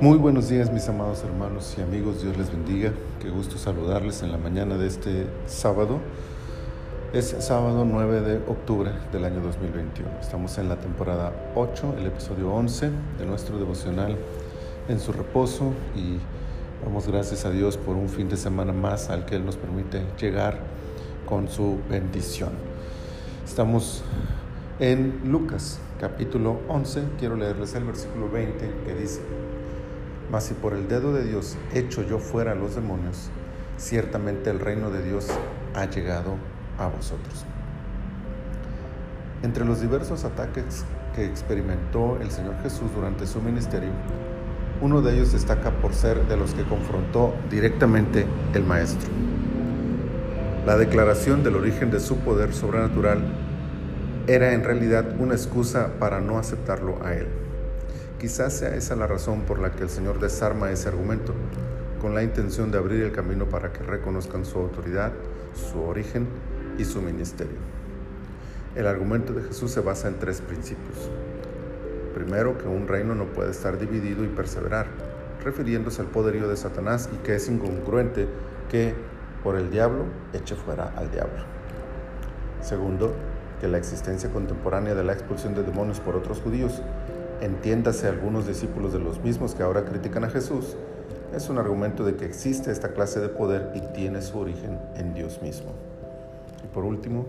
Muy buenos días mis amados hermanos y amigos, Dios les bendiga. Qué gusto saludarles en la mañana de este sábado. Es sábado 9 de octubre del año 2021. Estamos en la temporada 8, el episodio 11 de nuestro devocional en su reposo y damos gracias a Dios por un fin de semana más al que Él nos permite llegar con su bendición. Estamos en Lucas capítulo 11, quiero leerles el versículo 20 que dice, mas si por el dedo de Dios echo yo fuera a los demonios, ciertamente el reino de Dios ha llegado a vosotros. Entre los diversos ataques que experimentó el Señor Jesús durante su ministerio, uno de ellos destaca por ser de los que confrontó directamente el Maestro. La declaración del origen de su poder sobrenatural era en realidad una excusa para no aceptarlo a él. Quizás sea esa la razón por la que el Señor desarma ese argumento, con la intención de abrir el camino para que reconozcan su autoridad, su origen y su ministerio. El argumento de Jesús se basa en tres principios. Primero, que un reino no puede estar dividido y perseverar, refiriéndose al poderío de Satanás y que es incongruente que por el diablo eche fuera al diablo. Segundo, que la existencia contemporánea de la expulsión de demonios por otros judíos entiéndase algunos discípulos de los mismos que ahora critican a Jesús, es un argumento de que existe esta clase de poder y tiene su origen en Dios mismo. Y por último,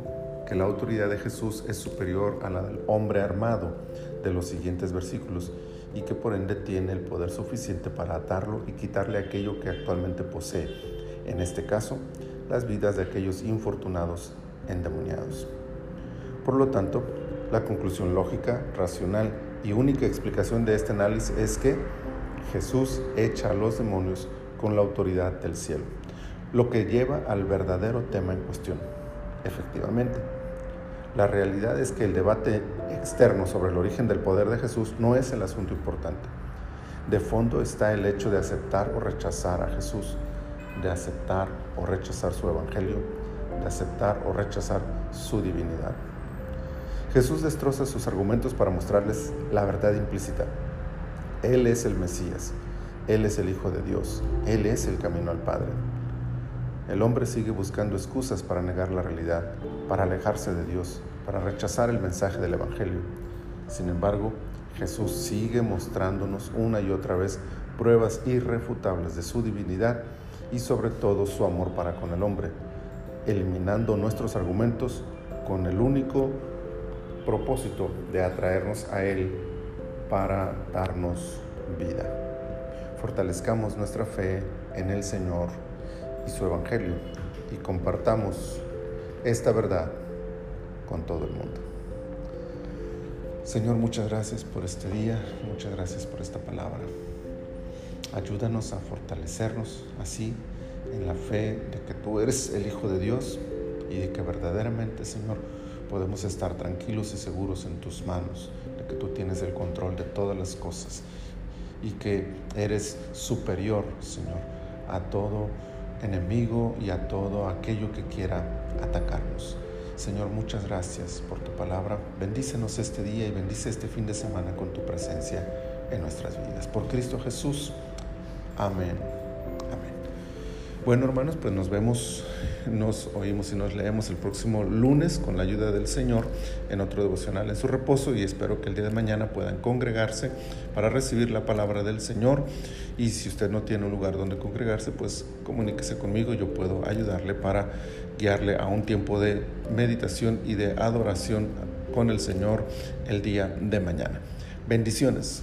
que la autoridad de Jesús es superior a la del hombre armado de los siguientes versículos y que por ende tiene el poder suficiente para atarlo y quitarle aquello que actualmente posee, en este caso, las vidas de aquellos infortunados endemoniados. Por lo tanto, la conclusión lógica, racional y única explicación de este análisis es que Jesús echa a los demonios con la autoridad del cielo, lo que lleva al verdadero tema en cuestión. Efectivamente, la realidad es que el debate externo sobre el origen del poder de Jesús no es el asunto importante. De fondo está el hecho de aceptar o rechazar a Jesús, de aceptar o rechazar su evangelio, de aceptar o rechazar su divinidad. Jesús destroza sus argumentos para mostrarles la verdad implícita. Él es el Mesías, Él es el Hijo de Dios, Él es el camino al Padre. El hombre sigue buscando excusas para negar la realidad, para alejarse de Dios, para rechazar el mensaje del Evangelio. Sin embargo, Jesús sigue mostrándonos una y otra vez pruebas irrefutables de su divinidad y sobre todo su amor para con el hombre, eliminando nuestros argumentos con el único propósito de atraernos a Él para darnos vida. Fortalezcamos nuestra fe en el Señor y su Evangelio y compartamos esta verdad con todo el mundo. Señor, muchas gracias por este día, muchas gracias por esta palabra. Ayúdanos a fortalecernos así en la fe de que tú eres el Hijo de Dios y de que verdaderamente, Señor, podemos estar tranquilos y seguros en tus manos, de que tú tienes el control de todas las cosas y que eres superior, Señor, a todo enemigo y a todo aquello que quiera atacarnos. Señor, muchas gracias por tu palabra. Bendícenos este día y bendice este fin de semana con tu presencia en nuestras vidas. Por Cristo Jesús. Amén. Bueno, hermanos, pues nos vemos, nos oímos y nos leemos el próximo lunes con la ayuda del Señor en otro devocional en su reposo y espero que el día de mañana puedan congregarse para recibir la palabra del Señor. Y si usted no tiene un lugar donde congregarse, pues comuníquese conmigo, yo puedo ayudarle para guiarle a un tiempo de meditación y de adoración con el Señor el día de mañana. Bendiciones.